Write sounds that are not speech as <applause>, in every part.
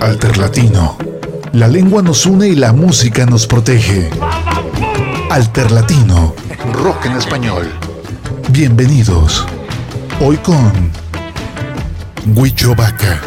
Alterlatino. La lengua nos une y la música nos protege. Alterlatino. Rock en español. Bienvenidos. Hoy con Huicho Vaca.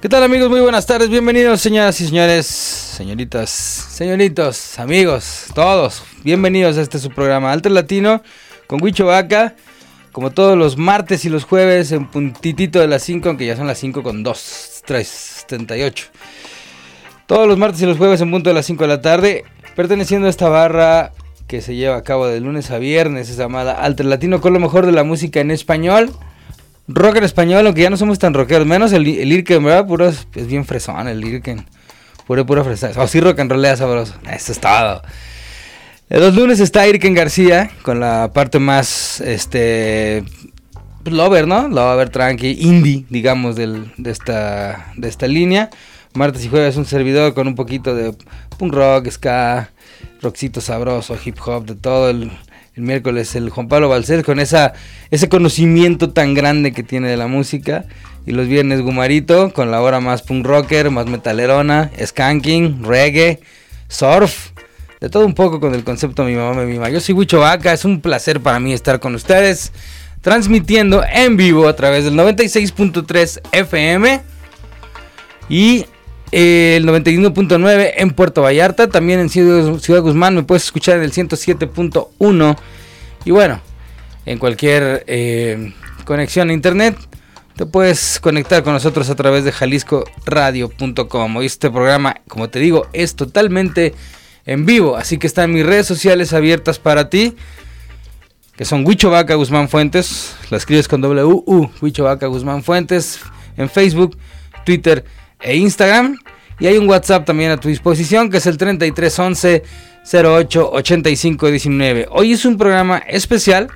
¿Qué tal amigos? Muy buenas tardes, bienvenidos señoras y señores, señoritas, señoritos, amigos, todos, bienvenidos a este su programa Alter Latino con Huicho Vaca, como todos los martes y los jueves en puntitito de las 5, aunque ya son las 5 con 2, 3, 78. Todos los martes y los jueves en punto de las 5 de la tarde, perteneciendo a esta barra que se lleva a cabo de lunes a viernes, es llamada Alter Latino con lo mejor de la música en español rock en español, aunque ya no somos tan rockeros, menos el, el Irken, ¿verdad? Puro, es, bien fresón el Irken. Puro, puro fresón. O sí, rock and roll sabroso. Eso es todo. Los lunes está Irken García con la parte más, este, pues, lover, ¿no? Lover, tranqui, indie, digamos, del, de, esta, de esta línea. Martes y jueves un servidor con un poquito de punk rock, ska, rockcito sabroso, hip hop, de todo el el miércoles el Juan Pablo Balcés con esa, ese conocimiento tan grande que tiene de la música. Y los viernes Gumarito con la hora más punk rocker, más metalerona, skanking, reggae, surf. De todo un poco con el concepto Mi Mamá Me Mima. Yo soy Huicho Vaca, es un placer para mí estar con ustedes. Transmitiendo en vivo a través del 96.3 FM. Y el 91.9 en Puerto Vallarta, también en Ciudad, Guzmán me puedes escuchar en el 107.1 y bueno, en cualquier eh, conexión a internet te puedes conectar con nosotros a través de jaliscoradio.com. Hoy este programa, como te digo, es totalmente en vivo, así que están mis redes sociales abiertas para ti, que son Huicho Vaca Guzmán Fuentes, la escribes con W U, Huicho Vaca Guzmán Fuentes, en Facebook, Twitter, e Instagram. Y hay un WhatsApp también a tu disposición que es el 3311 08 85 19. Hoy es un programa especial.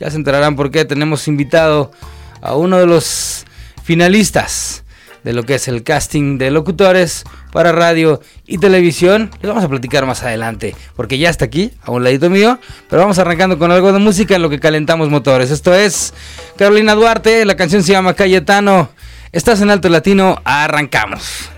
Ya se enterarán por qué tenemos invitado a uno de los finalistas de lo que es el casting de locutores para radio y televisión. Les vamos a platicar más adelante, porque ya está aquí, a un ladito mío. Pero vamos arrancando con algo de música en lo que calentamos motores. Esto es Carolina Duarte, la canción se llama Cayetano. Estás en Alto Latino, arrancamos.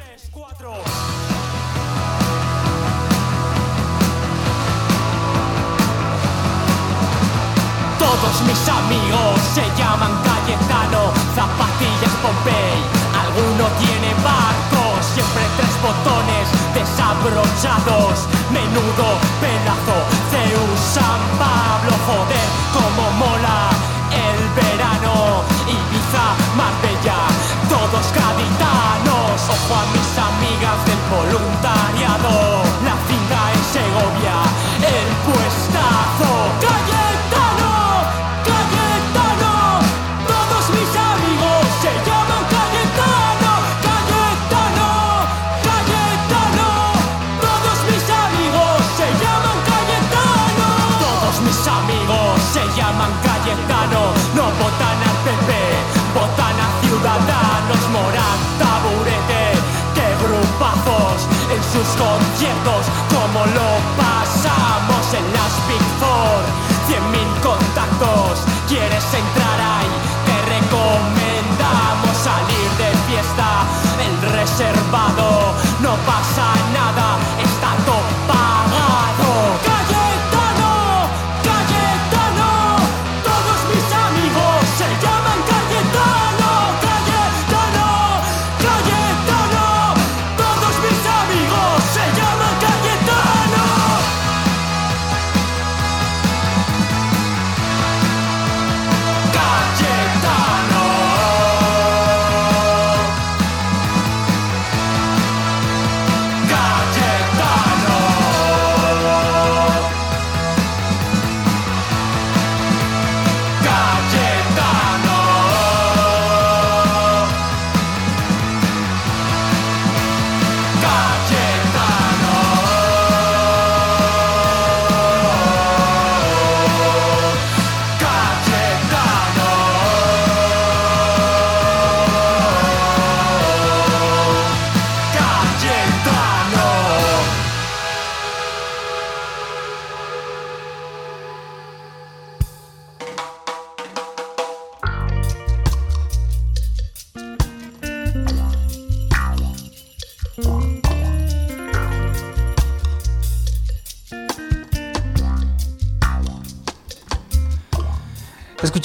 Todos mis amigos se llaman Cayetano, zapatillas Pompey. Alguno tiene barco, siempre tres botones desabrochados. Menudo contactos,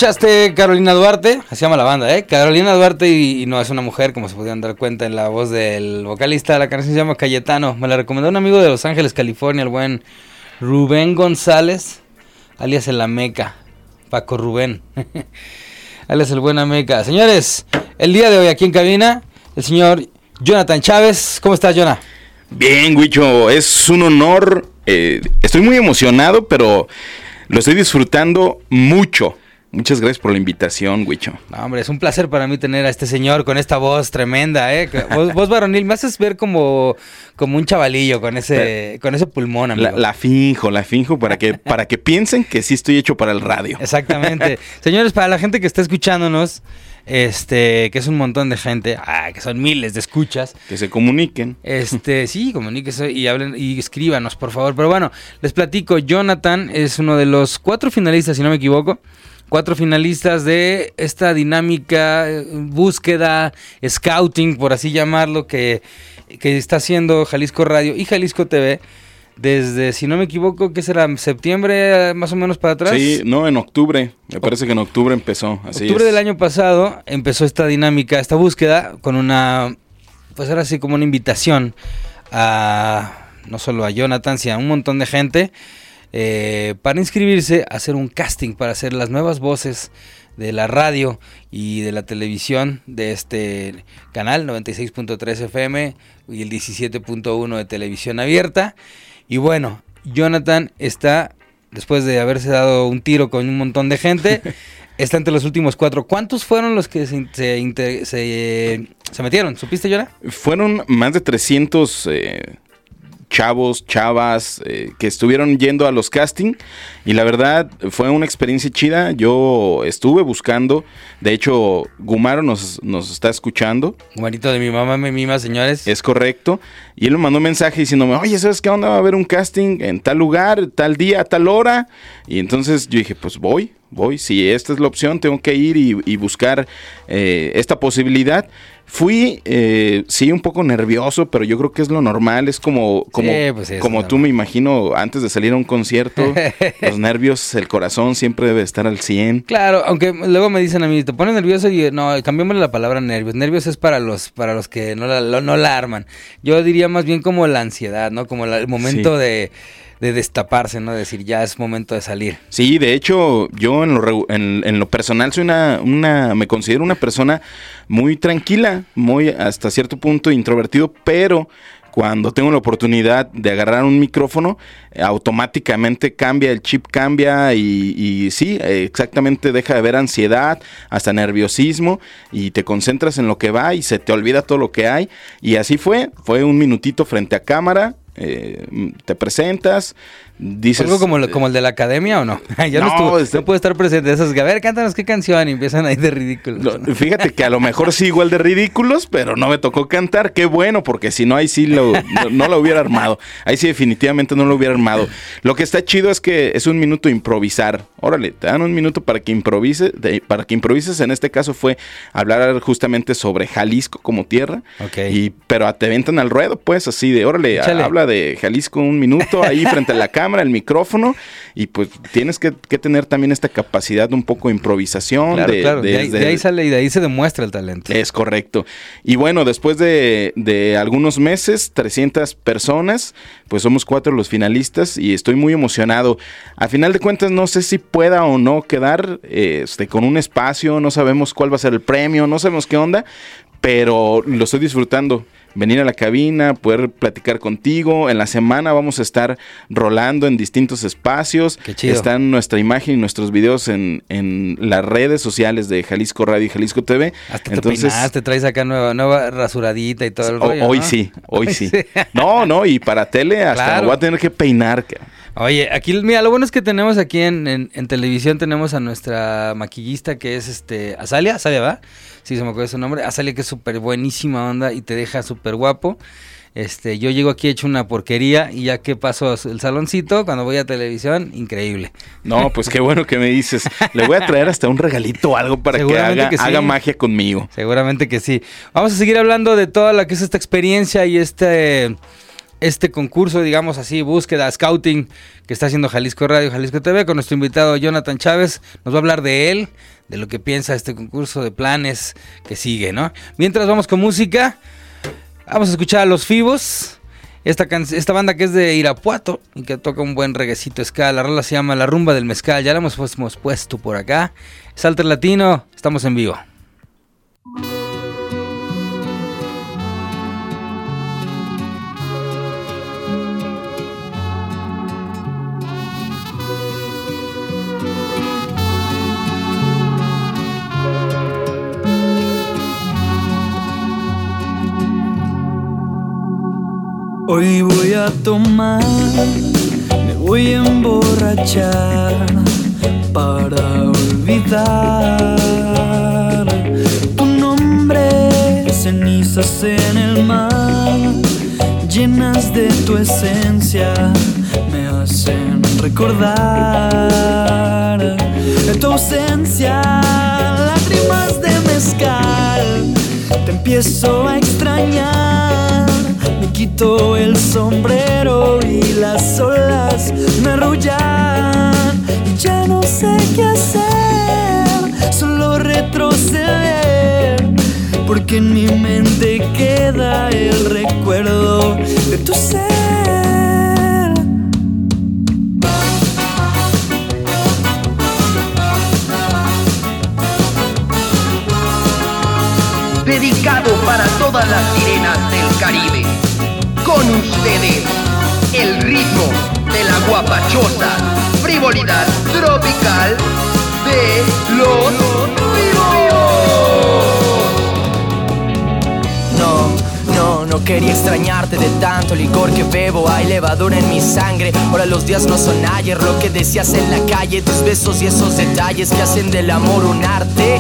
escuchaste Carolina Duarte, así llama la banda, ¿eh? Carolina Duarte y, no es una mujer, como se pudieron dar cuenta en la voz del vocalista. La canción se llama Cayetano. Me la recomendó un amigo de Los Ángeles, California, el buen Rubén González, alias el Ameca, Paco Rubén, <laughs> alias el buen Ameca. Señores, el día de hoy aquí en cabina, el señor Jonathan Chávez. ¿Cómo estás, Jonah? Bien, Huicho, es un honor. eh, estoy muy emocionado, pero lo estoy disfrutando mucho. Muchas gracias por la invitación, Huicho. No, hombre, es un placer para mí tener a este señor con esta voz tremenda, ¿eh? Voz, voz varonil, me haces ver como, como un chavalillo con ese, con ese pulmón, amigo. La, la finjo, la finjo para que, <laughs> para que piensen que sí estoy hecho para el radio. Exactamente. <laughs> Señores, para la gente que está escuchándonos, este, que es un montón de gente, ah, que son miles de escuchas, Que se comuniquen. Este, <laughs> sí, comuníquese y hablen y escríbanos, por favor. Pero bueno, les platico, Jonathan es uno de los cuatro finalistas, si no me equivoco. Cuatro finalistas de esta dinámica, eh, búsqueda, scouting, por así llamarlo, que, que está haciendo Jalisco Radio y Jalisco TV desde, si no me equivoco, ¿qué será? ¿Septiembre eh, más o menos para atrás? Sí, no, en octubre. Me parece que en octubre empezó. Así octubre es. del año pasado empezó esta dinámica, esta búsqueda con una, pues ahora sí como una invitación a no solo a Jonathan, sino a un montón de gente eh, para inscribirse hacer un casting para hacer las nuevas voces de la radio y de la televisión de este canal 96.3 FM y el 17.1 de televisión abierta. Y bueno, Jonathan está, después de haberse dado un tiro con un montón de gente, <laughs> está entre los últimos cuatro. ¿Cuántos fueron los que se, se, inte- se, se metieron? ¿Supiste, Jonah? Fueron más de 300 eh, chavos, chavas eh, que estuvieron yendo a los casting y la verdad fue una experiencia chida. Yo estuve buscando, de hecho Gumaro nos, nos está escuchando, Guarito de mi mamá me mima, señores. es correcto, y él me mandó un mensaje diciéndome, oye, ¿sabes qué onda? Va a haber un casting en tal lugar, tal día, tal hora. Y entonces yo dije, pues voy, voy, si esta es la opción, tengo que ir y, y buscar eh, esta posibilidad. Fui, eh, sí, un poco nervioso, pero yo creo que es lo normal. Es como, como, pues sí, es como tú me imagino, antes de salir a un concierto, <laughs> los nervios, el corazón siempre debe estar al 100. Claro, aunque luego me dicen a mí, te pones nervioso y no, cambiémosle la palabra nervios. Nervios es para los, para los que no la, lo- no la arman. Yo diría más bien como la ansiedad, ¿no? Como la- el momento Sí. de, de destaparse, ¿no? Decir, ya es momento de salir. Sí, de hecho, yo en lo, en, lo personal soy una, una, me considero una persona muy tranquila, muy hasta cierto punto introvertido, pero cuando tengo la oportunidad de agarrar un micrófono, automáticamente cambia, el chip cambia y, y sí, exactamente deja de haber ansiedad, hasta nerviosismo y te concentras en lo que va y se te olvida todo lo que hay. Y así fue, fue un minutito frente a cámara, eh, te presentas, dices... ¿Algo como, eh, como el de la academia o no? <laughs> ya no, No, estuvo, este- no puede estar presente. Esas que, a ver, cántanos qué canción y empiezan ahí de ridículos. No, fíjate que a lo mejor sí igual de ridículos, pero no me tocó cantar. Qué bueno, porque si no, ahí sí lo, no, no lo hubiera armado. Ahí sí definitivamente no lo hubiera armado. Lo que está chido es que es un minuto improvisar. Órale, te dan un minuto para que improvise, de- para que improvises. En este caso fue hablar justamente sobre Jalisco como tierra. Ok. Y, pero te aventan al ruedo, pues, así de, órale, Échale. habla de Jalisco un minuto ahí frente a la cámara, <laughs> el micrófono, y pues tienes que, que tener también esta capacidad de un poco de improvisación. Claro, de, claro. De, de- ahí, de- de ahí sale y de ahí se demuestra el talento. es correcto. Y bueno, después de, de algunos meses, 300 personas, pues somos cuatro los finalistas y estoy muy emocionado. A final de cuentas, no sé si pueda o no quedar este, con un espacio, no sabemos cuál va a ser el premio, no sabemos qué onda, pero lo estoy disfrutando. Venir a la cabina, poder platicar contigo. En la semana vamos a estar rolando en distintos espacios. Qué chido. Están nuestra imagen y nuestros videos en, en las redes sociales de Jalisco Radio y Jalisco TV. Hasta te peinaste, traes acá nueva, nueva rasuradita y todo el rollo. hoy ¿no? sí, hoy sí. No, no, y para tele hasta Claro. me voy a tener que peinar. Oye, aquí, mira, lo bueno es que tenemos aquí en, en- en televisión, tenemos a nuestra maquillista que es este Azalia, Azalia, ¿va? Sí, se me acuerda su nombre. Azalia que es súper buenísima onda y te deja súper guapo. Este, yo llego aquí hecho una porquería y ya que paso el saloncito, cuando voy a televisión, increíble. No, pues qué bueno que me dices. Le voy a traer hasta un regalito o algo para que Seguramente haga, que sí. haga magia conmigo. Seguramente que sí. Vamos a seguir hablando de toda la que es esta experiencia y este este concurso, digamos así, búsqueda, scouting que está haciendo Jalisco Radio, Jalisco TV, con nuestro invitado Jonathan Chávez. Nos va a hablar de él, de lo que piensa este concurso, de planes que sigue, ¿no? Mientras vamos con música, vamos a escuchar a Los Fibos. Esta, banda que es de Irapuato y que toca un buen reguecito ska. La rola se llama La Rumba del Mezcal. Ya la hemos, hemos puesto por acá. Salter Latino, estamos en vivo. Hoy voy a tomar, me voy a emborrachar para olvidar tu nombre, cenizas en el mar, llenas de tu esencia, me hacen recordar tu ausencia, lágrimas de mezcal, te empiezo a extrañar quito el sombrero y las olas me arrullan. Y ya no sé qué hacer, solo retroceder. Porque en mi mente queda el recuerdo de tu ser. Dedicado para todas las con ustedes el ritmo de la guapachosa frivolidad tropical de los vivos. No, no, no quería extrañarte de tanto licor que bebo. Hay levadura en mi sangre. Ahora los días no son ayer. Lo que decías en la calle, tus besos y esos detalles que hacen del amor un arte.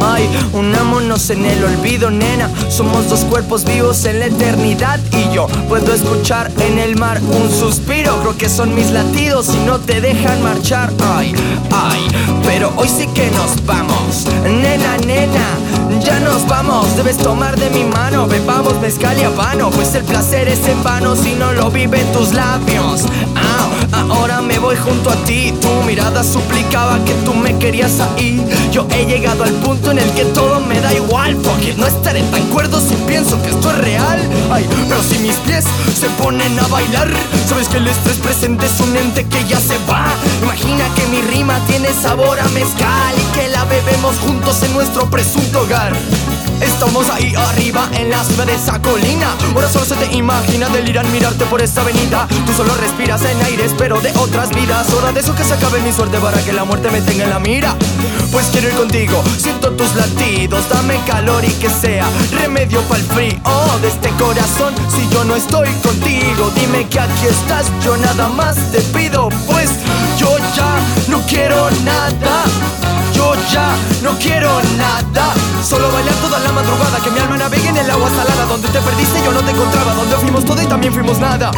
Ay, unámonos en el olvido, nena. Somos dos cuerpos vivos en la eternidad. Y yo puedo escuchar en el mar un suspiro. Creo que son mis latidos y no te dejan marchar. Ay, ay, pero hoy sí que nos vamos. Nena, nena, ya nos vamos. Debes tomar de mi mano. Bebamos mezcal y habano. Pues el placer es en vano si no lo viven tus labios. Ahora me voy junto a ti. Tu mirada suplicaba que tú me querías ahí. Yo he llegado al punto en el que todo me da igual Porque no estaré tan cuerdo si pienso que esto es real Ay, pero si mis pies se ponen a bailar Sabes que el estrés presente es un ente que ya se va Imagina que mi rima tiene sabor a mezcal Y que la bebemos juntos en nuestro presunto hogar Estamos ahí arriba en la cima de esa colina. Ahora solo se te imagina delirar mirarte por esta avenida. Tú solo respiras en aires pero de otras vidas. Hora de eso que se acabe mi suerte para que la muerte me tenga en la mira. Pues quiero ir contigo, siento tus latidos. Dame calor y que sea remedio para el frío de este corazón. Si yo no estoy contigo, dime que aquí estás. Yo nada más te pido pues yo ya no quiero nada no quiero nada. Solo bailar toda la madrugada Que mi alma navegue en el agua salada. Donde te perdiste yo no te encontraba. Donde fuimos todo y también fuimos nada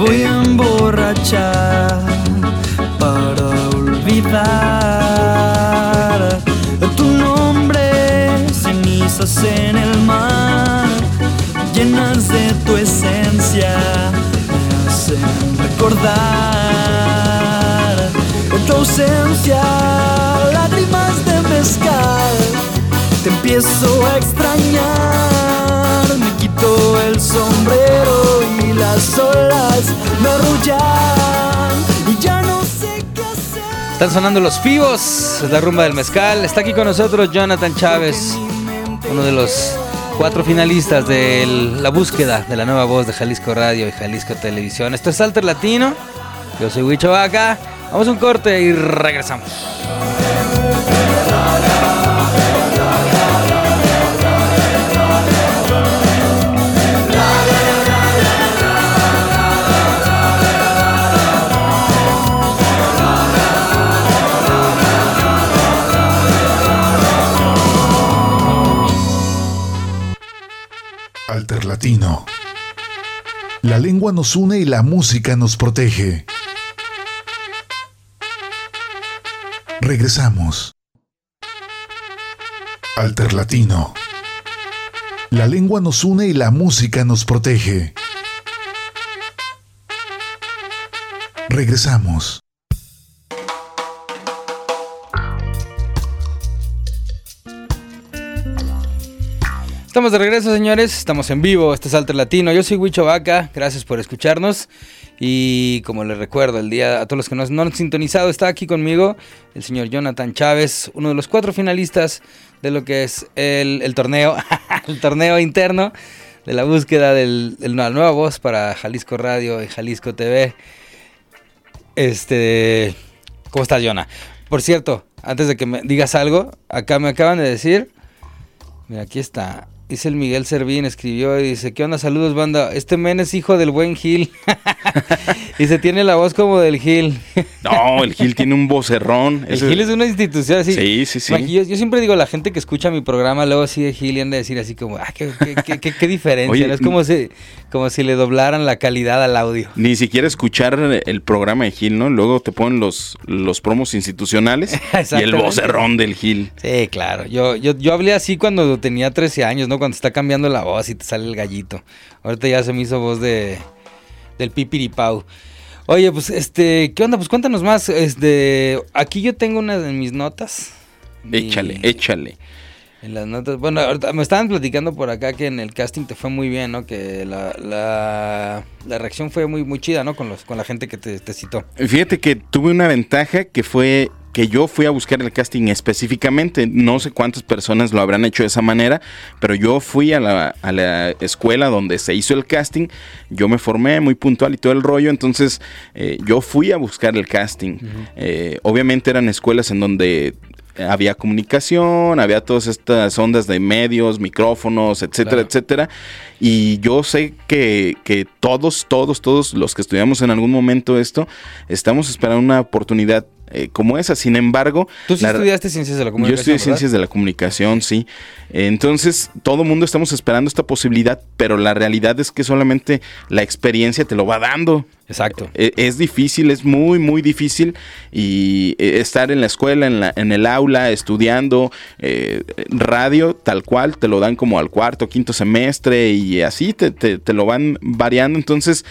voy a emborrachar para olvidar tu nombre, cenizas en el mar, llenas de tu esencia, me hacen recordar tu ausencia, lágrimas de mezcal, te empiezo a extrañar, me quito el sombrero las y ya no sé qué hacer. Están sonando los fibos, la rumba del mezcal. Está aquí con nosotros Jonathan Chávez, uno de los cuatro finalistas de la búsqueda de la nueva voz de Jalisco Radio y Jalisco Televisión. Esto es Alter Latino. Yo soy Huicho Vaca. Vamos a un corte y regresamos. La lengua nos une y la música nos protege. Regresamos. Alterlatino. La lengua nos une y la música nos protege. Regresamos. Estamos de regreso, señores. Estamos en vivo. Este es Alter Latino. Yo soy Huicho Vaca. Gracias por escucharnos. Y como les recuerdo, el día a todos los que nos, no han sintonizado, está aquí conmigo el señor Jonathan Chávez, uno de los cuatro finalistas de lo que es el, torneo, <laughs> el torneo interno de la búsqueda del- la nueva voz para Jalisco Radio y Jalisco TV. Este, ¿cómo estás, Jonah? Por cierto, antes de que me digas algo, acá me acaban de decir, mira, aquí está. Dice el Miguel Servín, escribió y dice, ¿qué onda? Saludos, banda. Este men es hijo del buen Gil. <laughs> y se tiene la voz como del Gil. <laughs> No, el Gil tiene un vocerrón. El Ese- Gil es una institución así. Sí, sí, sí. Yo, yo siempre digo, la gente que escucha mi programa luego así de Gil y anda a decir así como, ah, qué, qué- qué- qué- qué diferencia. Oye, ¿no? Es como si, como si le doblaran la calidad al audio. Ni siquiera escuchar el programa de Gil, ¿no? Luego te ponen los, los promos institucionales <laughs> y el vocerrón del Gil. Sí, claro. Yo, yo, yo hablé así cuando tenía 13 años, ¿no? Cuando está cambiando la voz y te sale el gallito. Ahorita ya se me hizo voz de del pipiripau. Oye, pues este, ¿qué onda? Pues cuéntanos más. Este, aquí yo tengo una de mis notas. Échale, échale. En las notas. Bueno, ahorita me estaban platicando por acá que en el casting te fue muy bien, ¿no? Que la, la, la reacción fue muy, muy chida, ¿no? Con, los, con la gente que te, te citó. Fíjate que tuve una ventaja que fue que yo fui a buscar el casting específicamente. No sé cuántas personas lo habrán hecho de esa manera, pero yo fui a la, a la escuela donde se hizo el casting. Yo me formé muy puntual y todo el rollo. Entonces eh, yo fui a buscar el casting. Eh, obviamente eran escuelas en donde había comunicación, había todas estas ondas de medios, micrófonos, etcétera, Claro. etcétera. Y yo sé que, que todos, todos, todos los que estudiamos en algún momento esto, estamos esperando una oportunidad eh, como esa. Sin embargo, Tú sí la- estudiaste ciencias de la yo comunicación. estudié ¿verdad? ciencias de la comunicación, sí. Entonces, todo mundo estamos esperando esta posibilidad, pero la realidad es que solamente la experiencia te lo va dando. Exacto. E- Es difícil, es muy, muy difícil. Y eh, estar en la escuela, en, la, en el aula, estudiando eh, radio, tal cual, te lo dan como al cuarto, quinto semestre y así te, te- te lo van variando. Entonces,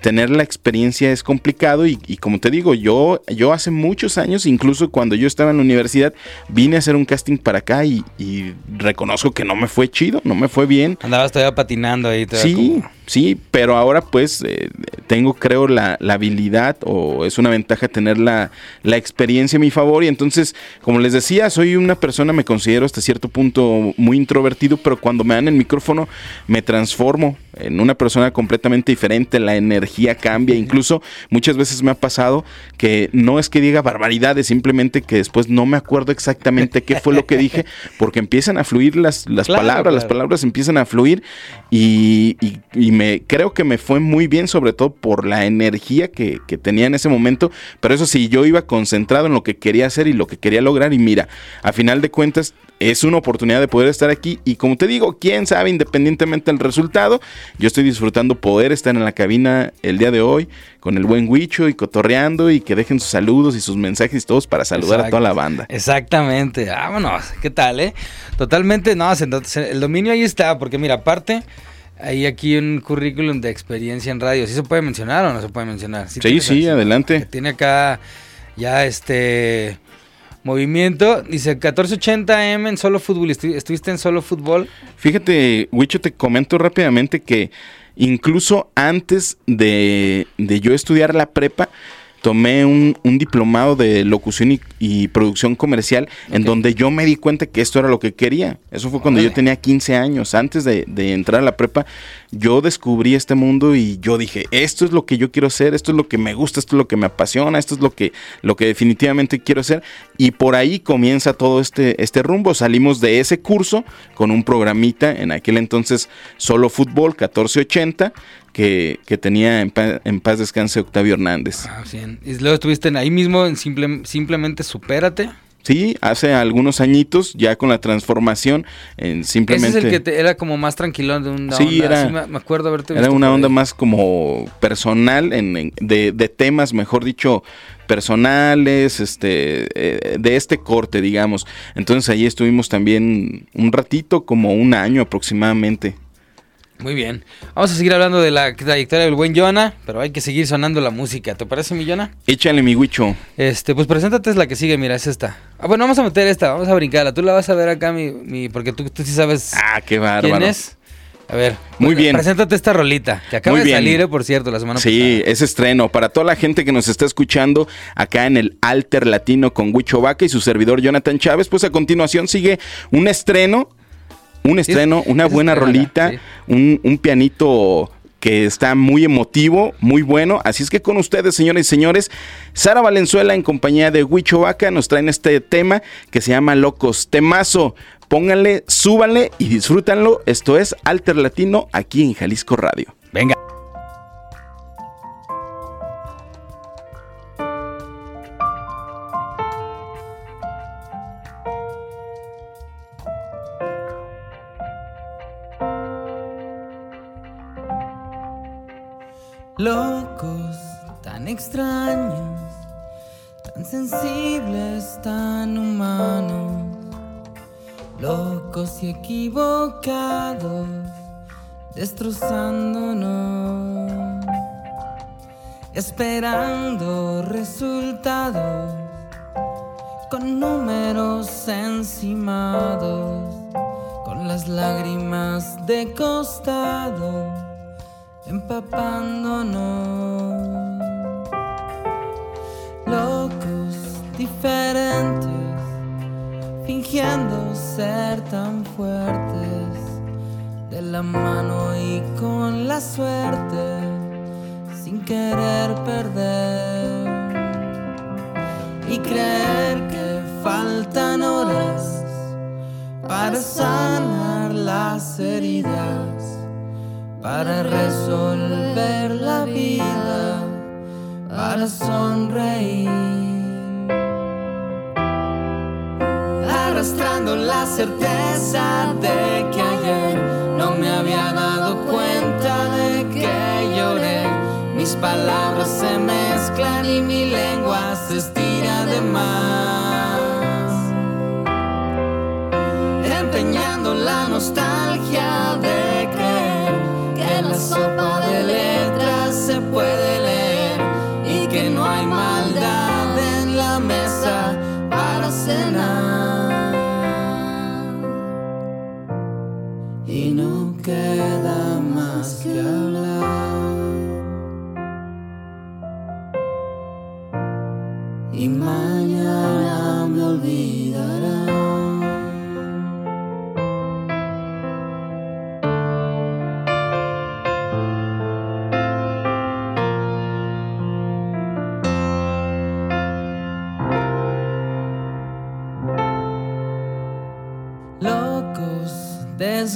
tener la experiencia es complicado. Y, y como te digo, yo, yo hace muchos años, incluso cuando yo estaba en la universidad, vine a hacer un casting para acá y, y reconozco que no me fue chido, no me fue bien. Andabas todavía patinando ahí. todavía Sí, como- sí, pero ahora pues eh, tengo creo la, la habilidad o es una ventaja tener la, la experiencia a mi favor. Y entonces, como les decía, soy una persona, me considero hasta cierto punto muy introvertido, pero cuando me dan el micrófono me transformo en una persona completamente diferente, la energía cambia, incluso muchas veces me ha pasado que no es que diga barbaridades, simplemente que después no me acuerdo exactamente qué fue lo que dije, porque empiezan a fluir las, las Claro, palabras, las palabras empiezan a fluir y, y- y me creo que me fue muy bien, sobre todo por la energía que, que tenía en ese momento. Pero eso sí, yo iba concentrado en lo que quería hacer y lo que quería lograr. Y mira, a final de cuentas, es una oportunidad de poder estar aquí. Y como te digo, quién sabe, independientemente del resultado, yo estoy disfrutando poder estar en la cabina el día de hoy con el buen Huicho y cotorreando y que dejen sus saludos y sus mensajes todos para saludar a toda la banda. Exactamente, vámonos. ¿Qué tal, eh? Totalmente, no, el dominio ahí está, porque mira, aparte, hay aquí un currículum de experiencia en radio. ¿Sí se puede mencionar o no se puede mencionar? Sí, sí, adelante. Que Tiene acá ya este movimiento. Dice 1480M en solo fútbol. Estu- ¿Estuviste en solo fútbol? Fíjate, Wicho, te comento rápidamente que incluso antes de, de yo estudiar la prepa, tomé un, un diplomado de locución y, y producción comercial en donde yo me di cuenta que esto era lo que quería. Eso fue cuando yo tenía 15 años. Antes de, de entrar a la prepa, yo descubrí este mundo y yo dije, esto es lo que yo quiero hacer, esto es lo que me gusta, esto es lo que me apasiona, esto es lo que, lo que definitivamente quiero hacer. Y por ahí comienza todo este, este rumbo. Salimos de ese curso con un programita, en aquel entonces solo fútbol 1480, que, que tenía en, pa- en paz descanse Octavio Hernández. Ah, bien. Y luego estuviste en- ahí mismo en simple- simplemente supérate. Sí, hace algunos añitos, ya con la transformación, en Ese simplemente... es el que te- era como más tranquilón de una Sí, onda. era- Sí, me, acuerdo haberte Era visto una por onda ahí. más como personal, en, en- de, de temas, mejor dicho, personales, este, eh, de este corte, digamos. Entonces ahí estuvimos también un ratito, como un año aproximadamente. Muy bien. Vamos a seguir hablando de la trayectoria del buen Jonah, pero hay que seguir sonando la música. ¿Te parece, mi Jonah? Échale mi huicho. Este, pues preséntate es la que sigue, mira, es esta. Ah, bueno, vamos a meter esta, vamos a brincarla. Tú la vas a ver acá, mi, mi porque tú, tú sí sabes Ah, qué bárbaro. quién es. A ver. Muy bien. Preséntate esta rolita, que acaba Muy de bien. salir, eh, por cierto, la semana Sí, pasada. es estreno. Para toda la gente que nos está escuchando acá en el Alter Latino con Huicho Vaca y su servidor Jonathan Chávez, pues a continuación sigue un estreno, un estreno, una es buena rolita, sí. un, un pianito que está muy emotivo, muy bueno. Así es que con ustedes, señores y señores, Sara Valenzuela en compañía de Huicho Vaca nos traen este tema que se llama Locos. Temazo. Pónganle, súbanle y disfrútanlo. Esto es Alter Latino aquí en Jalisco Radio. Venga. Locos, tan extraños, tan sensibles, tan humanos. Locos y equivocados, destrozándonos. Esperando resultados con números encimados, con las lágrimas de costado empapándonos. Locos, diferentes, fingiendo ser tan fuertes, de la mano y con la suerte, sin querer perder. Y creer que faltan horas para sanar las heridas para resolver la vida, para sonreír. Arrastrando la certeza de que ayer no me había dado cuenta de que lloré. Mis palabras se mezclan y mi lengua se estira de más empeñando la nostalgia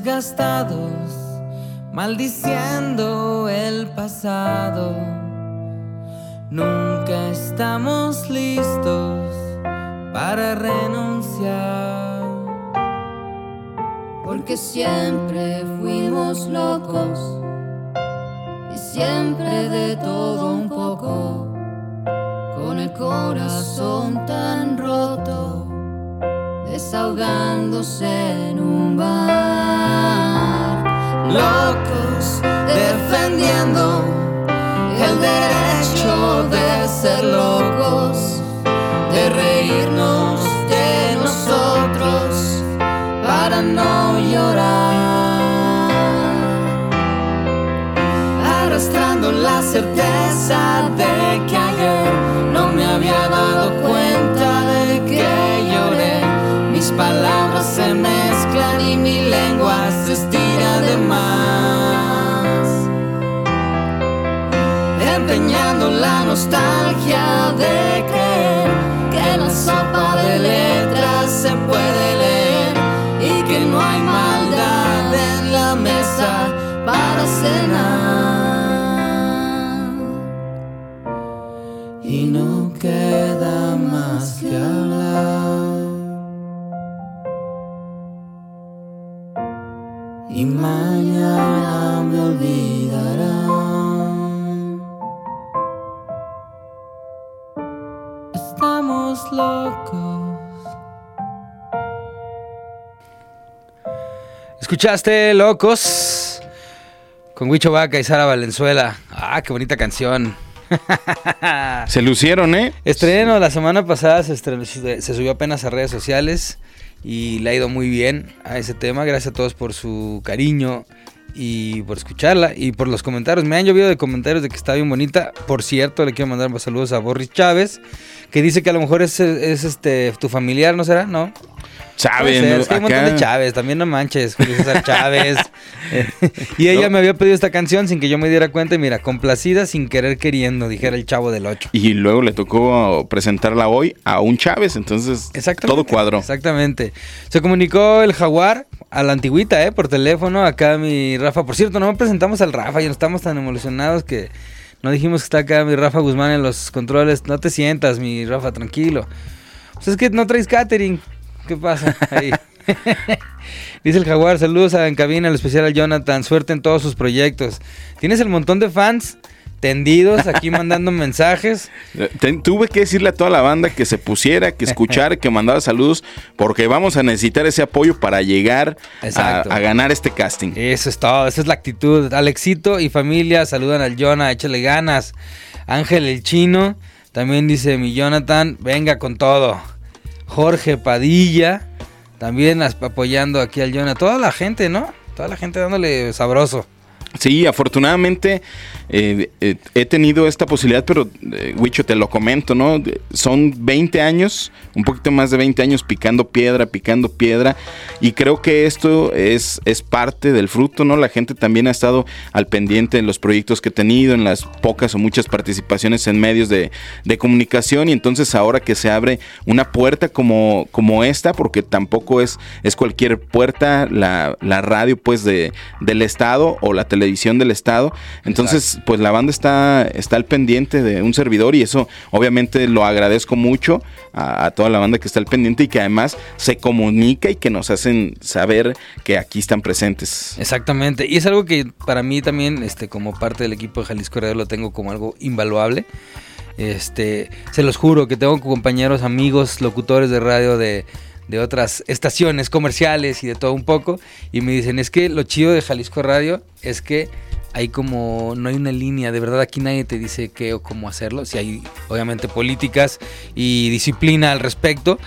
desgastados, maldiciendo el pasado. Nunca estamos listos para renunciar. Porque siempre fuimos locos y siempre de todo un poco, con el corazón tan roto, desahogándose en un bar. Locos, defendiendo el derecho de ser locos, de reírnos de nosotros para no llorar. Arrastrando la certeza de nostalgia de creer que la sopa de letras se puede leer y que no hay maldad en la mesa para cenar. Y no queda más que hablar. Y mañana me olvidará. ¿Escuchaste Locos? Con Huicho Vaca y Sara Valenzuela. Ah, qué bonita canción. <laughs> Se lucieron, ¿eh? Estreno la semana pasada, se, estrenó- se subió apenas a redes sociales y le ha ido muy bien a ese tema. Gracias a todos por su cariño y por escucharla y por los comentarios. Me han llovido de comentarios de que está bien bonita. Por cierto, le quiero mandar saludos a Boris Chávez, que dice que a lo mejor es, es, este tu familiar, ¿no será? ¿No? Ser, ¿no? es que hay un montón de Chávez, también no manches, Julio César Chávez. <laughs> <laughs> Y ella No. me había pedido esta canción sin que yo me diera cuenta y mira, complacida sin querer queriendo, dijera el chavo del 8. Y luego le tocó presentarla hoy a un Chávez, entonces todo cuadro. Exactamente. Se comunicó el jaguar a la antigüita, ¿eh? Por teléfono. Acá mi Rafa. Por cierto, no presentamos al Rafa y no estamos tan emocionados que no dijimos que está acá mi Rafa Guzmán en los controles. No te sientas, mi Rafa, tranquilo. Pues es que no traes catering. ¿Qué pasa ahí? <laughs> Dice el jaguar, saludos a en cabina, al especial al Jonathan, suerte en todos sus proyectos. Tienes el montón de fans tendidos aquí mandando <laughs> mensajes. Eh, ten- tuve que decirle a toda la banda que se pusiera, que escuchara, <laughs> que mandara saludos, porque vamos a necesitar ese apoyo para llegar a, ganar este casting. Eso es todo, esa es la actitud. Alexito y familia saludan al Jonah, échale ganas. Ángel el chino, también dice mi Jonathan, venga con todo. Jorge Padilla, también apoyando aquí al Jonah. Toda la gente, ¿no? Toda la gente dándole sabroso. Sí, afortunadamente eh, eh, he tenido esta posibilidad, pero eh, te lo comento, ¿no? Son 20 años, un poquito más de 20 años picando piedra, picando piedra, y creo que esto es, es parte del fruto, ¿no? La gente también ha estado al pendiente en los proyectos que he tenido, en las pocas o muchas participaciones en medios de, de comunicación, y entonces ahora que se abre una puerta como, como esta, porque tampoco es, es cualquier puerta, la, la radio pues de, del Estado o la televisión del Estado, entonces pues la banda está, está al pendiente de un servidor y eso obviamente lo agradezco mucho a, a toda la banda que está al pendiente y que además se comunica y que nos hacen saber que aquí están presentes. Exactamente. Y es algo que para mí también, este, como parte del equipo de Jalisco Radio, lo tengo como algo invaluable. Este, se los juro que tengo compañeros, amigos, locutores de radio de, de otras estaciones comerciales y de todo un poco. Y me dicen, es que lo chido de Jalisco Radio es que hay como, no hay una línea, de verdad aquí nadie te dice qué o cómo hacerlo. Si hay obviamente políticas y disciplina al respecto.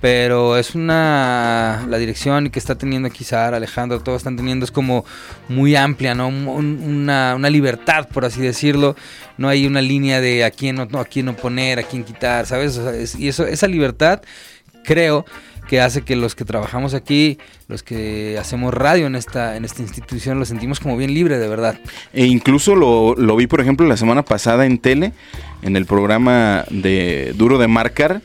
Pero es una. La dirección que está teniendo aquí Sara, Alejandro, todos están teniendo es como muy amplia, ¿no? Un- una, una libertad, por así decirlo. No hay una línea de a quién no, a quién no poner, a quién quitar, ¿sabes? Y eso, esa libertad, creo que hace que los que trabajamos aquí, los que hacemos radio en esta, en esta institución, lo sentimos como bien libre, de verdad. E incluso lo, lo vi, por ejemplo, la semana pasada en tele, en el programa de Duro de Marcar,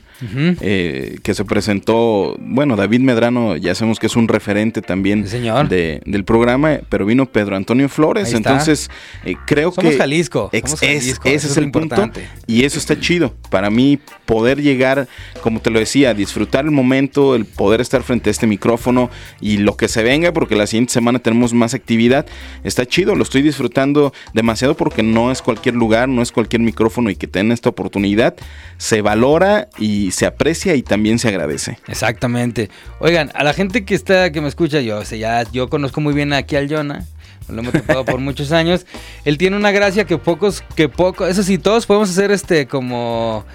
Eh, que se presentó, bueno, David Medrano, ya sabemos que es un referente también señor. de- del programa, pero vino Pedro Antonio Flores, entonces eh, creo Somos que... Jalisco, ex- somos es- Jalisco, ese es, es lo el punto importante. y eso está chido. Para mí poder llegar, como te lo decía, disfrutar el momento, el poder estar frente a este micrófono y lo que se venga, porque la siguiente semana tenemos más actividad, está chido, lo estoy disfrutando demasiado porque no es cualquier lugar, no es cualquier micrófono y que tenga esta oportunidad, se valora y se aprecia y también se agradece. Exactamente. Oigan, a la gente que está, que me escucha, yo, o sea, ya, yo conozco muy bien aquí al Jonah. Lo hemos topado por <laughs> muchos años. Él tiene una gracia que pocos, que poco, eso sí, todos podemos hacer este como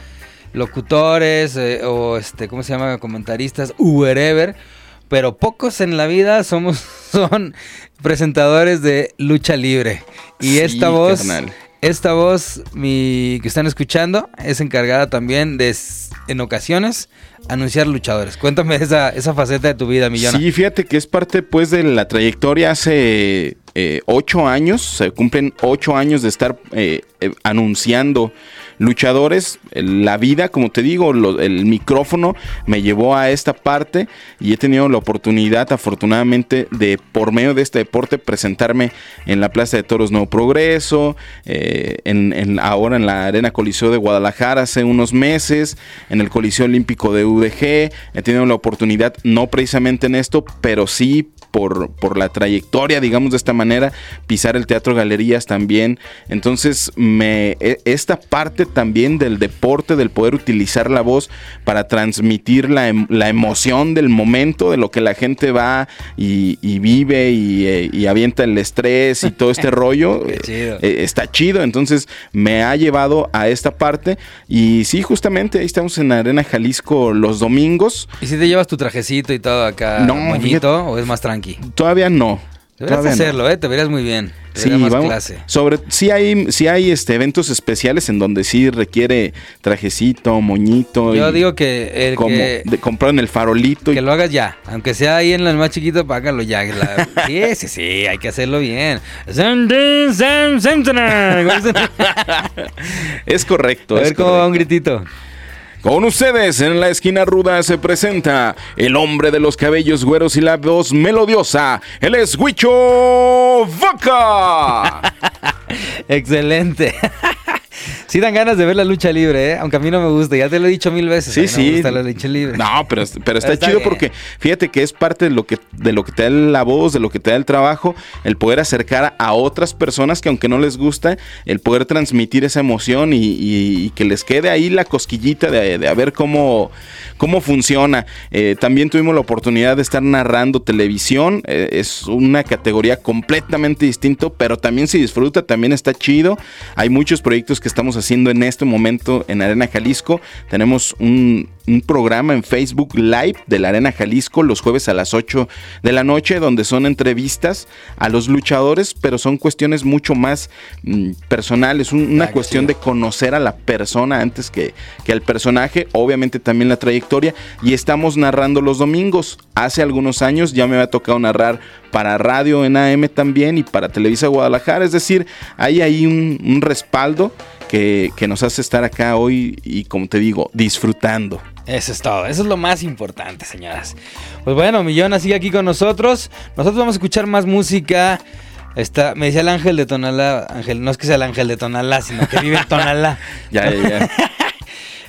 locutores eh, o este, ¿cómo se llama? Comentaristas, wherever. Pero pocos en la vida somos, <laughs> son presentadores de lucha libre. Y Sí, esta voz, carnal. Esta voz, mi, que están escuchando, es encargada también de, en ocasiones, anunciar luchadores. Cuéntame esa, esa faceta de tu vida, Millona. Sí, fíjate que es parte pues de la trayectoria hace eh, ocho años, se cumplen ocho años de estar eh, eh, anunciando luchadores. La vida, como te digo, el micrófono me llevó a esta parte y he tenido la oportunidad, afortunadamente, de por medio de este deporte presentarme en la Plaza de Toros Nuevo Progreso, eh, ahora en la Arena Coliseo de Guadalajara hace unos meses, en el Coliseo Olímpico de UDG. He tenido la oportunidad, no precisamente en esto, pero sí por, por la trayectoria, digamos de esta manera, pisar el teatro galerías también. Entonces, me, e- esta parte también del deporte, del poder utilizar la voz para transmitir la, em- la emoción del momento, de lo que la gente va y, y vive y, eh, y avienta el estrés y todo este <laughs> rollo, eh, chido. eh, está chido. Entonces, me ha llevado a esta parte. Y sí, justamente ahí estamos en Arena Jalisco los domingos. ¿Y si te llevas tu trajecito y todo acá, No, moñito, o es más tranqui? Todavía no. Deberías no. hacerlo, ¿eh? Te verías muy bien. Te Sí, más vamos. clase. Sobre, sí hay, sí hay este, eventos especiales en donde sí requiere trajecito, moñito. Yo y digo que el como que, de comprar en el farolito. y- que lo hagas ya. Aunque sea ahí en el más chiquito, págalo ya. La- <laughs> sí, sí, sí, hay que hacerlo bien. Es correcto. es ver cómo va un correcto. gritito. Con ustedes en la esquina ruda se presenta el hombre de los cabellos güeros y la voz melodiosa. Él es Huicho Vaca. <laughs> Excelente. Sí dan ganas de ver la lucha libre, ¿eh? aunque a mí no me gusta. Ya te lo he dicho mil veces. Sí, a mí no me sí. gusta la lucha libre. No, pero, pero está, Está chido bien. porque fíjate que es parte de lo que, de lo que te da la voz, de lo que te da el trabajo, el poder acercar a otras personas que aunque no les gusta, el poder transmitir esa emoción y, y- y que les quede ahí la cosquillita de, de a ver cómo, cómo funciona. Eh, también tuvimos la oportunidad de estar narrando televisión. eh, es una categoría completamente distinto, pero también se disfruta, también está chido. Hay muchos proyectos que estamos haciendo en este momento en Arena Jalisco. Tenemos un, un programa en Facebook Live de la Arena Jalisco los jueves a las 8 de la noche, donde son entrevistas a los luchadores, pero son cuestiones mucho más mm, personales, un- una Ah, cuestión de conocer a la persona antes que, que al personaje, obviamente también la trayectoria, y estamos narrando los domingos. Hace algunos años ya me había tocado narrar para radio en AM también y para Televisa Guadalajara, es decir, hay ahí un, un respaldo que, que nos hace estar acá hoy y como te digo, disfrutando. Eso es todo, eso es lo más importante, señoras. Pues bueno, Millona sigue aquí con nosotros. Nosotros vamos a escuchar más música. Está, me decía el ángel de Tonalá, Ángel, no es que sea el ángel de Tonalá, sino que vive en Tonalá. <laughs> Ya, ya, ya. <laughs>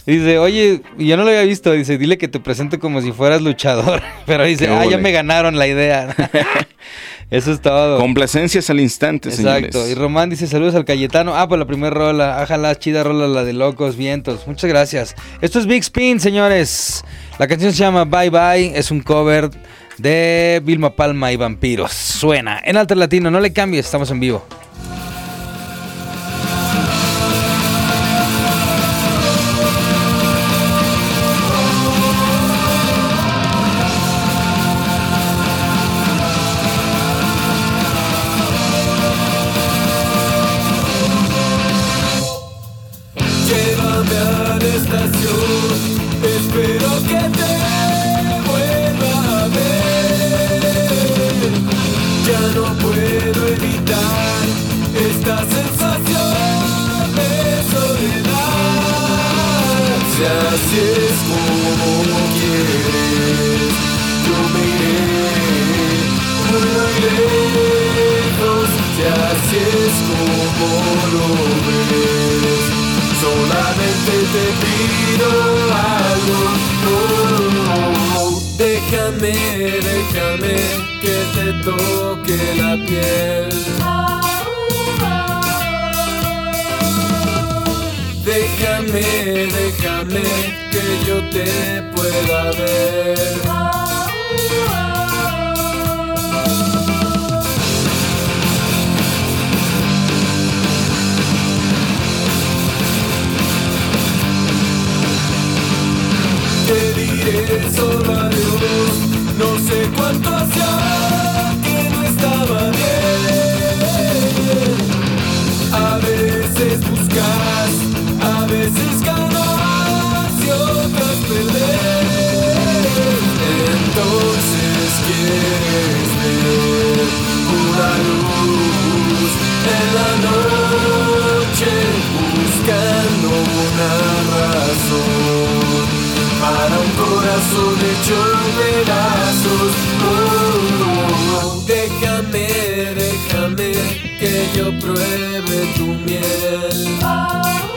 Dice, oye, yo no lo había visto, dice, dile que te presente como si fueras luchador. <laughs> Pero dice, ah, ya me ganaron la idea. <laughs> <laughs> Eso es todo. Complacencias al instante, Exacto. Y. Román dice saludos al Cayetano. Ah, por la primera rola. Ájala, chida rola, la de Locos Vientos. Muchas gracias. Esto es Big Spin, señores. La canción se llama Bye Bye. Es un cover de Vilma Palma y Vampiros. Suena en Alter Latino. No le cambies, estamos en vivo. Si así es como quieres, yo me iré muy, lejos. Si así es como lo ves. Solamente te pido algo, no, déjame, déjame que te toque la piel. Déjame, déjame que yo te pueda ver. Te diré solo adiós, no sé cuánto hacía que no estaba bien. A veces buscas, a veces ganas y. Entonces quieres ver una luz en la noche buscando una razón para un corazón hecho pedazos. Oh, oh, déjame, déjame que yo pruebe tu miel.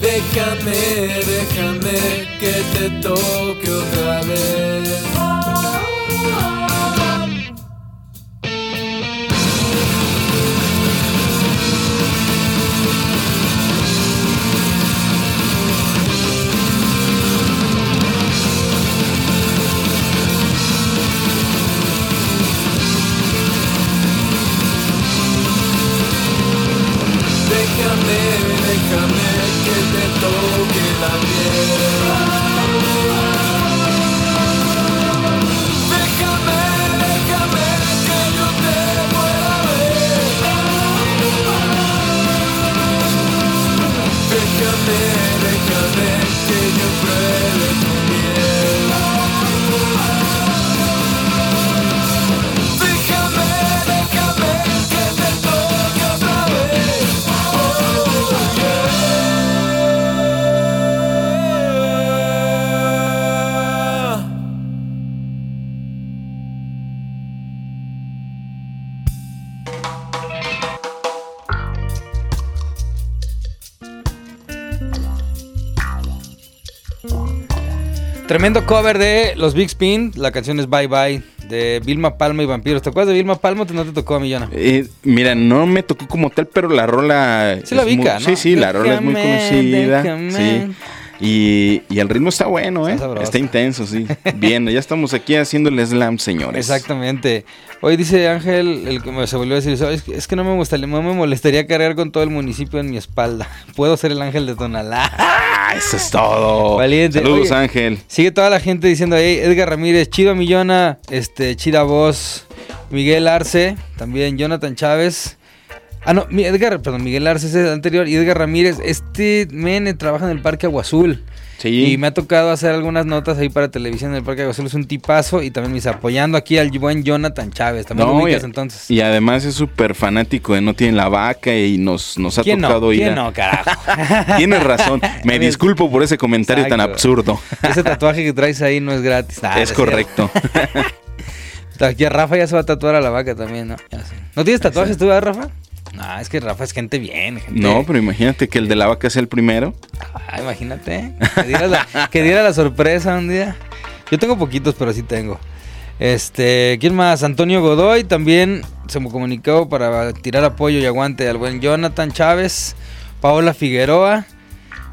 Déjame, déjame que te toque otra vez. Tremendo cover de los Big Spin. La canción es Bye Bye de Vilma Palma y Vampiros. ¿Te acuerdas de Vilma Palma o no te tocó a Millona? Eh, mira, no me tocó como tal, pero la rola. Sí la muy- ¿no? Sí, sí, la rola es muy conocida. déjame. Sí. Y, y el ritmo está bueno, ¿eh? Está intenso, sí. <laughs> Bien, ya estamos aquí haciendo el slam, señores. Exactamente. Hoy dice Ángel, el que me se volvió a decir, "¿Sabes? es que no me, gusta, no me molestaría cargar con todo el municipio en mi espalda. <laughs> Puedo ser el ángel de Tonalá. Ah, eso es todo. Valiente. Saludos, Oye, Ángel. Sigue toda la gente diciendo, hey, Edgar Ramírez, Chido Millona, este, Chida Voz, Miguel Arce, también Jonathan Chávez. Ah, no, Edgar, perdón, Miguel Arce es el anterior y Edgar Ramírez, este men trabaja en el Parque Agua Azul. Sí. Y me ha tocado hacer algunas notas ahí para televisión en el Parque Agua Azul. Es un tipazo y también me dice apoyando aquí al buen Jonathan Chávez. También lo No, ubicas y- entonces. Y además es súper fanático de No Tienen la Vaca y nos, nos ha ¿Quién no? tocado ir. ¿Quién a- no, carajo? <laughs> Tienes razón. Me disculpo por ese comentario tan absurdo. Ese tatuaje que traes ahí no es gratis. Ah, es correcto. <laughs> Aquí a Rafa ya se va a tatuar a la vaca también, ¿no? Ya sé. ¿No tienes tatuajes tú, Rafa? No, es que Rafa es gente bien, gente. No, pero imagínate que el de la vaca sea el primero. Ah, imagínate. Que diera, la, que diera la sorpresa un día. Yo tengo poquitos, pero sí tengo. Este, ¿quién más? Antonio Godoy también se me comunicó para tirar apoyo y aguante al buen Jonathan Chávez, Paola Figueroa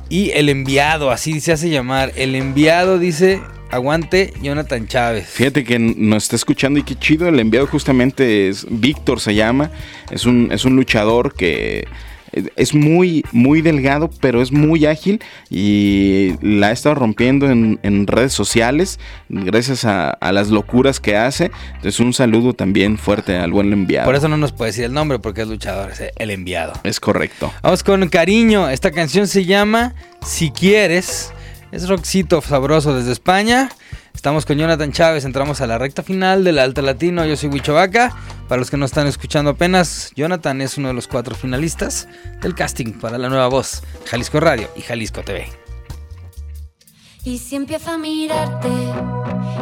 y el enviado, así se hace llamar. El enviado dice, aguante Jonathan Chávez. Fíjate que nos está escuchando y qué chido. El enviado justamente es Víctor, se llama. Es un, es un luchador que es muy, muy delgado, pero es muy ágil y la ha estado rompiendo en, en redes sociales gracias a, a las locuras que hace. Entonces, un saludo también fuerte al buen enviado. Por eso no nos puede decir el nombre porque es luchador, es el enviado. Es correcto. Vamos con cariño. Esta canción se llama Si quieres. Es rockcito sabroso desde España. Estamos con Jonathan Chávez. Entramos a la recta final del Alta Latino. Yo soy Huicho Vaca. Para los que no están escuchando apenas, Jonathan es uno de los cuatro finalistas del casting para la nueva voz Jalisco Radio y Jalisco TV. Y si empiezo a mirarte,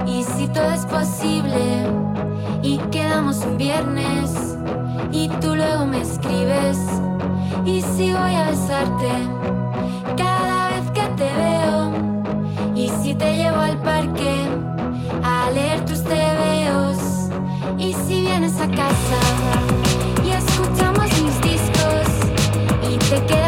y si todo es posible, y quedamos un viernes, y tú luego me escribes, y si voy a besarte te llevo al parque a leer tus tebeos, y si vienes a casa y escuchamos mis discos, y te quedas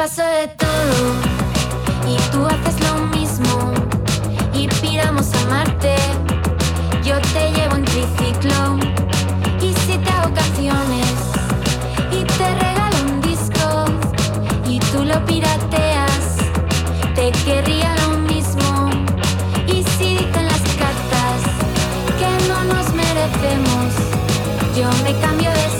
pasa de todo y tú haces lo mismo y piramos a Marte. Yo te llevo en triciclo y si te hago canciones y te regalo un disco y tú lo pirateas, te querría lo mismo. Y si dicen las cartas que no nos merecemos, yo me cambio de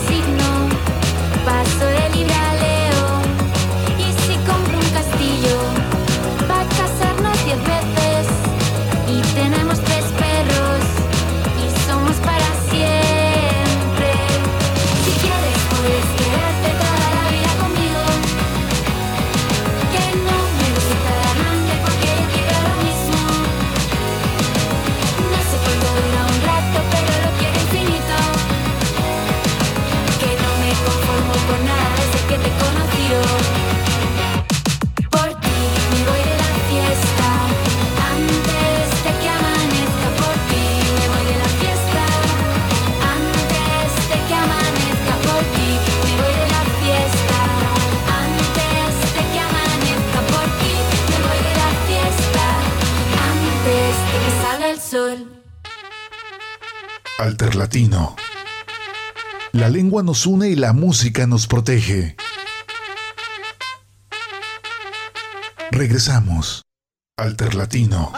Alterlatino. La lengua nos une y la música nos protege. Regresamos. Alterlatino.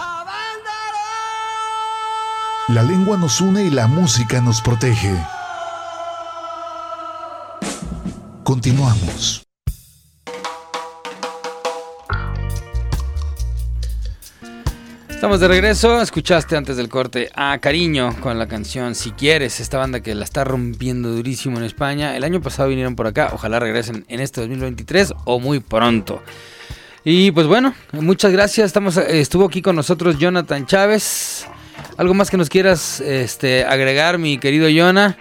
La lengua nos une y la música nos protege. Continuamos. Estamos de regreso. Escuchaste antes del corte a Cariño con la canción Si Quieres, esta banda que la está rompiendo durísimo en España. El año pasado vinieron por acá. Ojalá regresen en este 2023 o muy pronto. Y pues bueno, muchas gracias. Estamos, eh, estuvo aquí con nosotros Jonathan Chávez. ¿Algo más que nos quieras este, agregar, mi querido Jonah?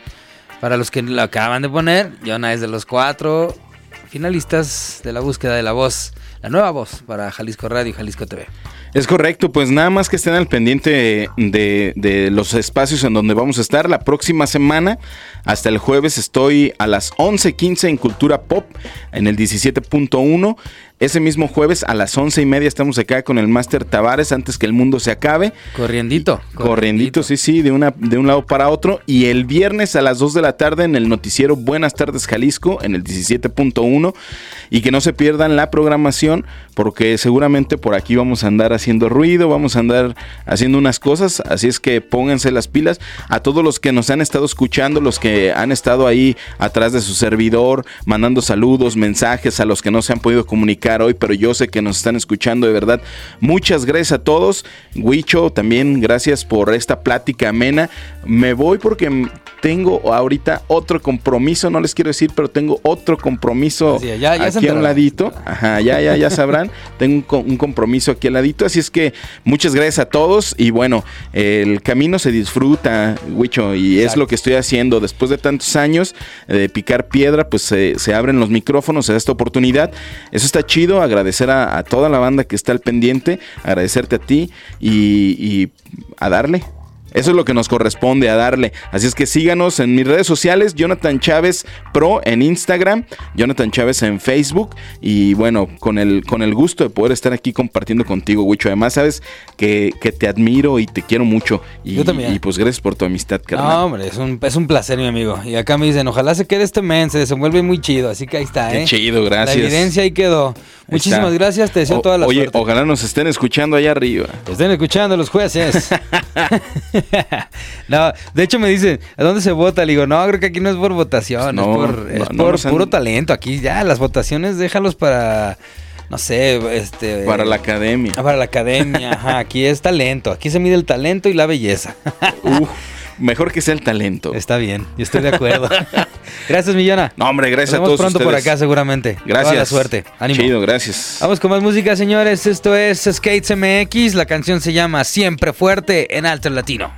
Para los que lo acaban de poner, Jonah es de los cuatro finalistas de la búsqueda de la voz, la nueva voz para Jalisco Radio y Jalisco TV. Es correcto, pues nada más que estén al pendiente de, de los espacios en donde vamos a estar. La próxima semana, hasta el jueves, estoy a las 11.15 en Cultura Pop, en el 17.1. Ese mismo jueves a las once y media estamos acá con el Máster Tavares antes que el mundo se acabe. Corriendito. Corriendito, sí, sí, de, una, de un lado para otro. Y el viernes a las 2 de la tarde en el noticiero Buenas tardes Jalisco, en el 17.1. Y que no se pierdan la programación, porque seguramente por aquí vamos a andar haciendo ruido, vamos a andar haciendo unas cosas. Así es que pónganse las pilas. A todos los que nos han estado escuchando, los que han estado ahí atrás de su servidor, mandando saludos, mensajes, a los que no se han podido comunicar hoy, pero yo sé que nos están escuchando de verdad. Muchas gracias a todos. Huicho, también gracias por esta plática amena. Me voy porque tengo ahorita otro compromiso, no les quiero decir, pero tengo otro compromiso ya- ya aquí a un ladito. Ajá, ya, ya, ya sabrán. <laughs> tengo un, co- un compromiso aquí al ladito, así es que muchas gracias a todos y bueno, el camino se disfruta, Huicho, y es lo que estoy haciendo después de tantos años de picar piedra, pues se, se abren los micrófonos, se da esta oportunidad. Eso está chido, agradecer a, a toda la banda que está al pendiente, agradecerte a ti y, y a darle. Eso es lo que nos corresponde a darle. Así es que síganos en mis redes sociales, Jonathan Chávez Pro en Instagram, Jonathan Chávez en Facebook. Y bueno, con el, con el gusto de poder estar aquí compartiendo contigo, Wicho. Además, sabes que, que te admiro y te quiero mucho. Y, Yo también. Y pues gracias por tu amistad, carnal. No, hombre, es un, es un placer, mi amigo. Y acá me dicen, ojalá se quede este men, se desenvuelve muy chido. Así que ahí está, Qué ¿eh? chido, gracias. La evidencia ahí quedó. Muchísimas está. gracias, te deseo O- toda la Oye, suerte. ojalá nos estén escuchando allá arriba. Estén escuchando los jueces. <laughs> <laughs> no, de hecho me dicen, ¿a dónde se vota? Le digo, no, creo que aquí no es por votación, No, es por, no, es no por han- puro talento. Aquí ya, las votaciones déjalos para, no sé, este... Para la academia. ah, Para la academia, ajá, aquí es talento, aquí se mide el talento y la belleza. <laughs> Uf, mejor que sea el talento. Está bien, yo estoy de acuerdo. <laughs> Gracias, Millona. No, hombre, gracias Nos a vemos todos pronto por acá seguramente. Gracias. Toda la suerte. Ánimo. Chido, gracias. Vamos con más música, señores. Esto es Skates MX. La canción se llama Siempre Fuerte en Alter Latino.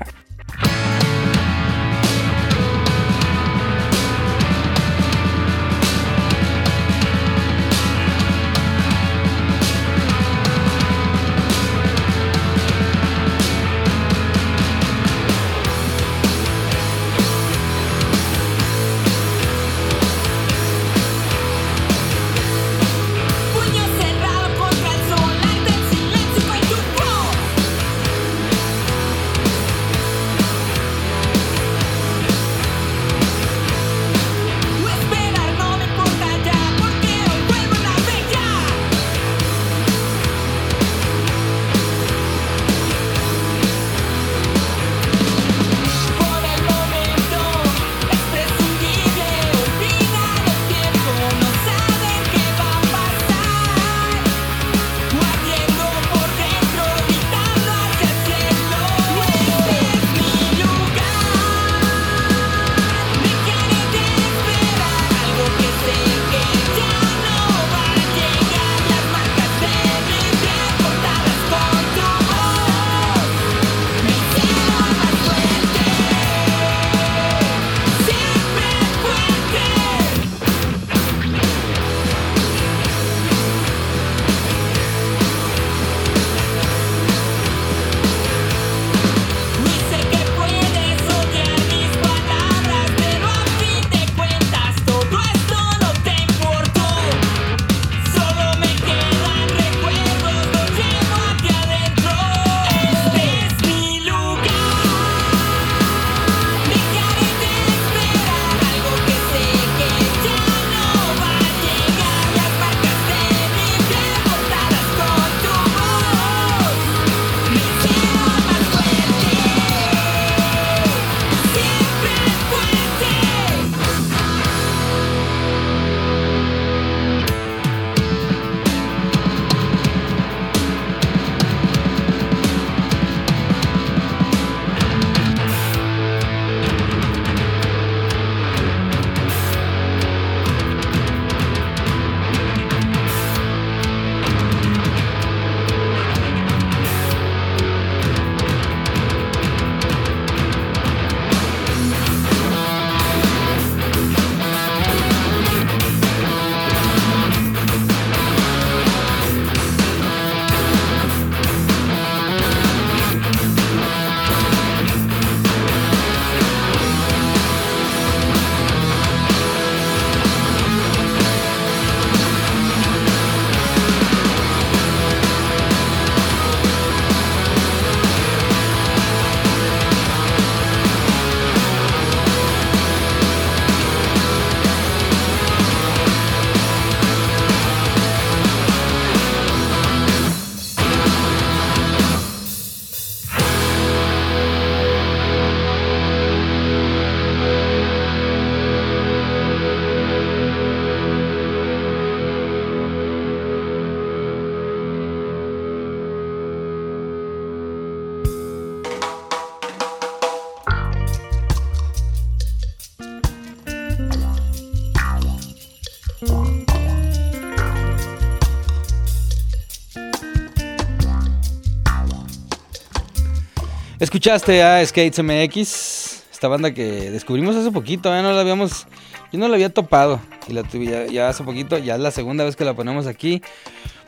Escuchaste a Skates MX, esta banda que descubrimos hace poquito, ¿eh? no la habíamos, yo no la había topado y la tuve ya, ya hace poquito, ya es la segunda vez que la ponemos aquí,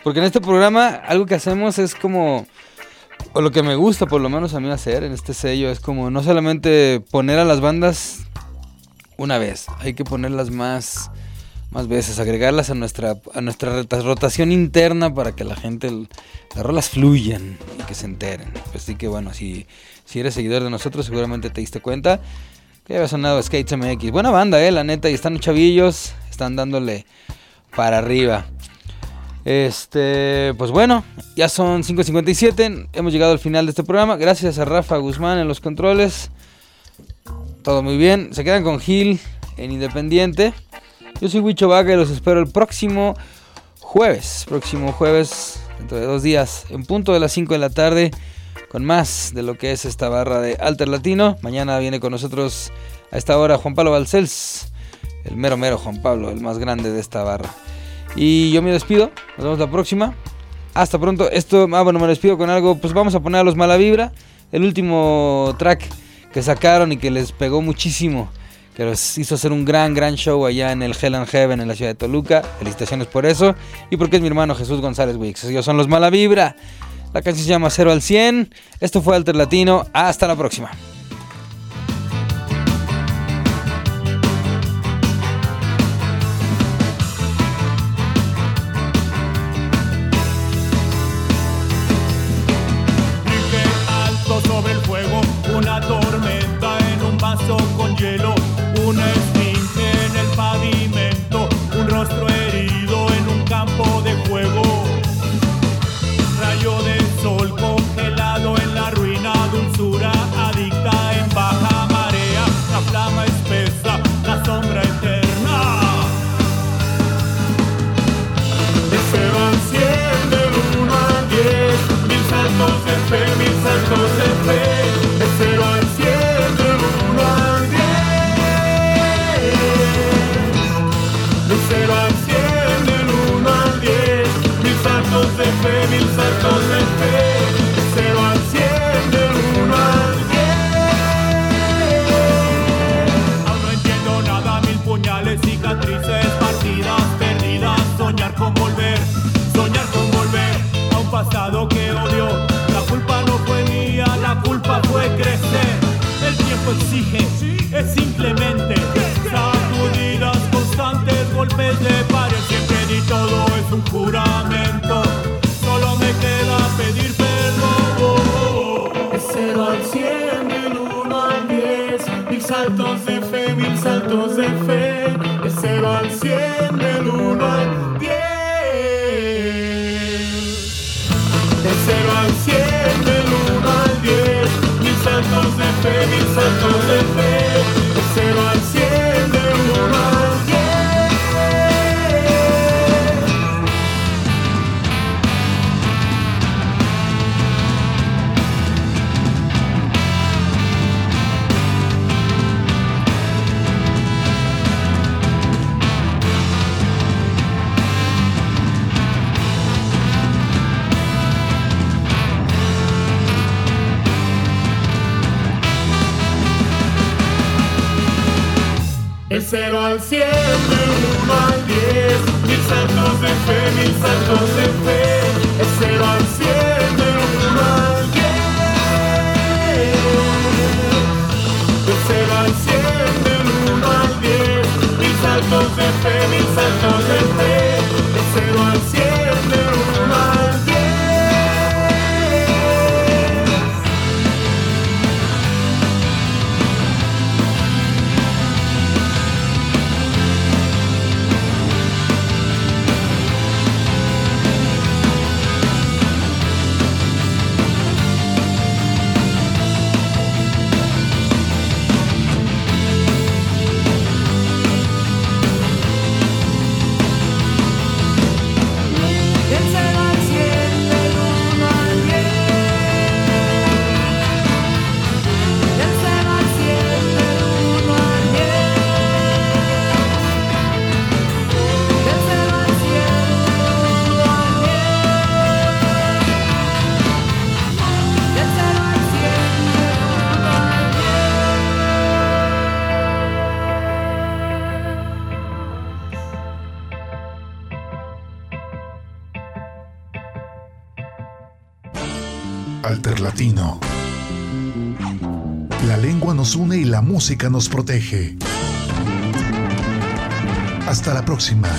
porque en este programa algo que hacemos es como, o lo que me gusta por lo menos a mí hacer en este sello es como no solamente poner a las bandas una vez, hay que ponerlas más, más veces, agregarlas a nuestra, a nuestra rota- rotación interna para que la gente, las rolas fluyan y que se enteren. Así que bueno, si, si eres seguidor de nosotros seguramente te diste cuenta que había sonado Skates MX. Buena banda, eh, la neta, y están chavillos, están dándole para arriba. Este, pues bueno, ya son 5.57, hemos llegado al final de este programa. Gracias a Rafa Guzmán en los controles. Todo muy bien. Se quedan con Gil en Independiente. Yo soy Huicho Vaca y los espero el próximo jueves. Próximo jueves, dentro de dos días, en punto de las 5 de la tarde, con más de lo que es esta barra de Alter Latino. Mañana viene con nosotros a esta hora Juan Pablo Balcells, el mero mero Juan Pablo, el más grande de esta barra. Y yo me despido. Nos vemos la próxima. Hasta pronto. Esto, ah, bueno, me despido con algo. Pues vamos a poner a los Mala Vibra. El último track que sacaron y que les pegó muchísimo. Que los hizo hacer un gran, gran show allá en el Hell and Heaven en la ciudad de Toluca. Felicitaciones por eso. Y porque es mi hermano Jesús González Wix. Ellos son los Mala Vibra. La canción se llama 0 al 100. Esto fue Alter Latino. Hasta la próxima. Cero al cien, del uno al diez, mil saltos de fe, mil saltos de fe. Alterlatino. La lengua nos une y la música nos protege. Hasta la próxima.